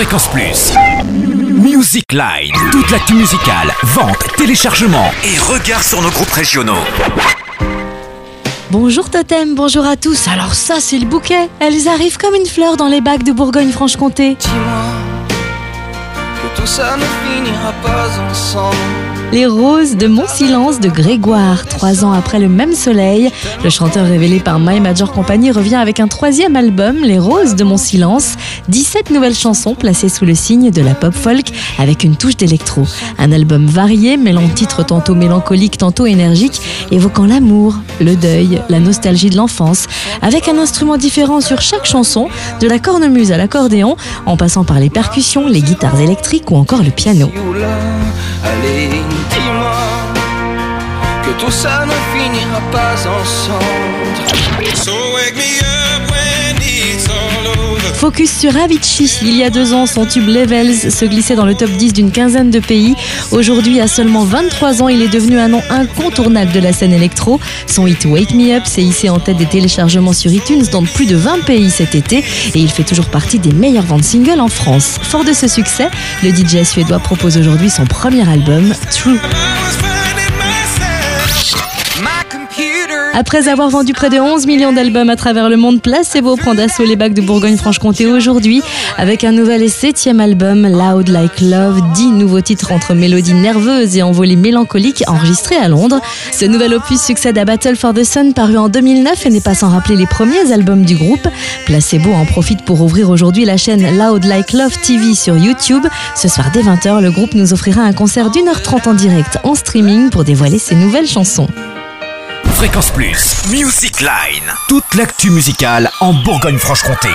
Fréquence Plus. Music Line. Toute l'actu musicale, vente, téléchargement et regard sur nos groupes régionaux. Bonjour Totem, bonjour à tous. Alors ça, c'est le bouquet. Elles arrivent comme une fleur dans les bacs de Bourgogne-Franche-Comté. Dis-moi que tout ça ne finira pas ensemble. Les roses de Mon Silence de Grégoire. Trois ans après le même soleil, le chanteur révélé par My Major Company revient avec un troisième album, Les roses de Mon Silence. 17 nouvelles chansons placées sous le signe de la pop folk avec une touche d'électro. Un album varié, mêlant titres tantôt mélancoliques, tantôt énergiques, évoquant l'amour, le deuil, la nostalgie de l'enfance, avec un instrument différent sur chaque chanson, de la cornemuse à l'accordéon, en passant par les percussions, les guitares électriques ou encore le piano. Allez, dis-moi que tout ça ne finira pas ensemble. So Focus sur Avicii. Il y a deux ans, son tube Levels se glissait dans le top 10 d'une quinzaine de pays. Aujourd'hui, à seulement 23 ans, il est devenu un nom incontournable de la scène électro. Son hit Wake Me Up s'est hissé en tête des téléchargements sur iTunes dans plus de 20 pays cet été et il fait toujours partie des meilleures ventes singles en France. Fort de ce succès, le DJ suédois propose aujourd'hui son premier album, True. Après avoir vendu près de 11 millions d'albums à travers le monde, Placebo prend d'assaut les bacs de Bourgogne-Franche-Comté aujourd'hui avec un nouvel et septième album, Loud Like Love, 10 nouveaux titres entre mélodies nerveuses et envolées mélancoliques enregistrés à Londres. Ce nouvel opus succède à Battle for the Sun paru en 2009 et n'est pas sans rappeler les premiers albums du groupe. Placebo en profite pour ouvrir aujourd'hui la chaîne Loud Like Love TV sur YouTube. Ce soir dès 20h, le groupe nous offrira un concert d'une heure trente en direct en streaming pour dévoiler ses nouvelles chansons. Fréquence Plus. Music Line. Toute l'actu musicale en Bourgogne-Franche-Comté.